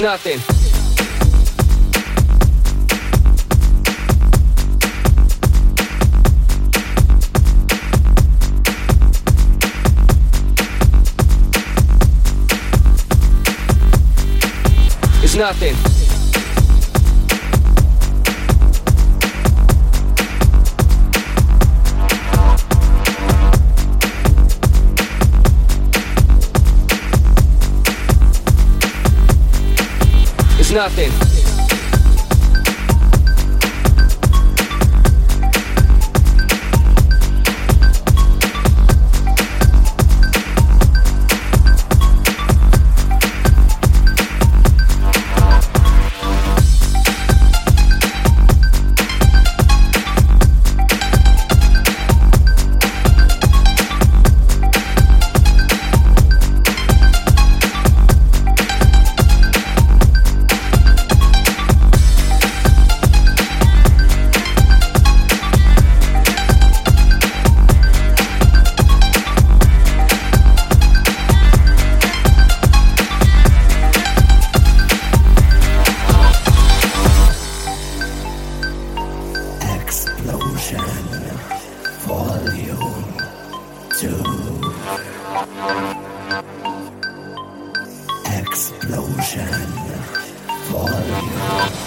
nothing. It's nothing. Nothing. Oh.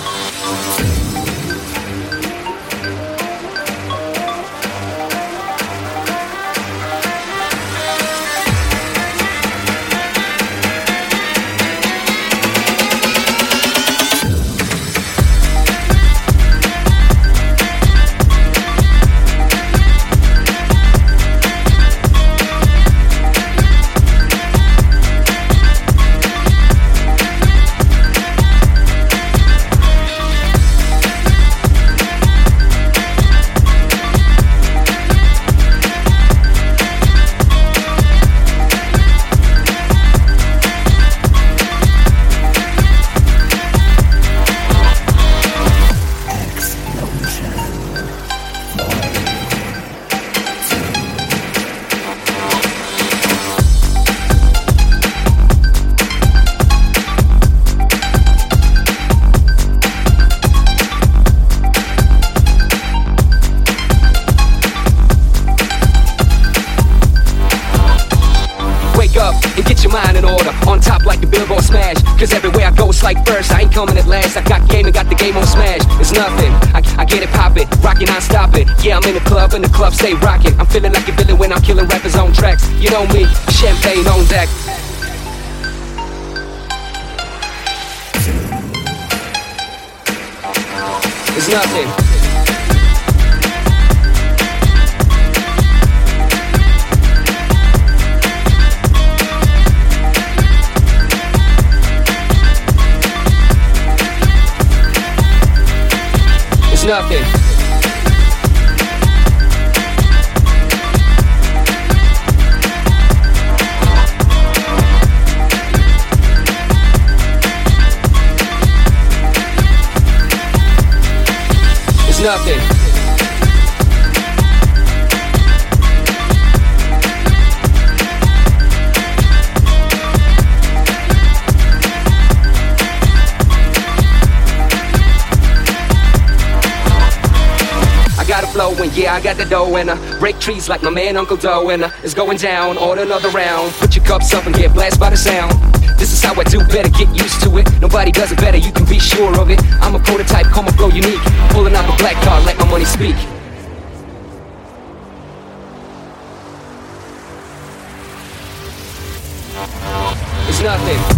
Like first. I ain't coming at last. I got game and got the game on smash. It's nothing. I, I get it poppin', rockin', I stop it. Yeah, I'm in the club and the club stay rockin'. I'm feeling like a villain when I'm killing rappers on tracks. You know me, champagne on deck. It's nothing. Nothing. It's nothing. Flow and yeah, I got the dough and I break trees like my man Uncle Doe and uh, it's going down. Order another round. Put your cups up and get blasted by the sound. This is how I do better, get used to it. Nobody does it better, you can be sure of it. I'm a prototype, call my flow unique. Pulling out the black card, let my money speak. It's nothing.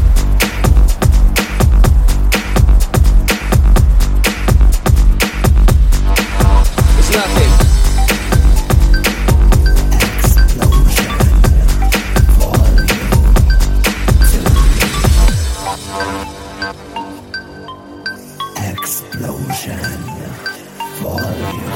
2.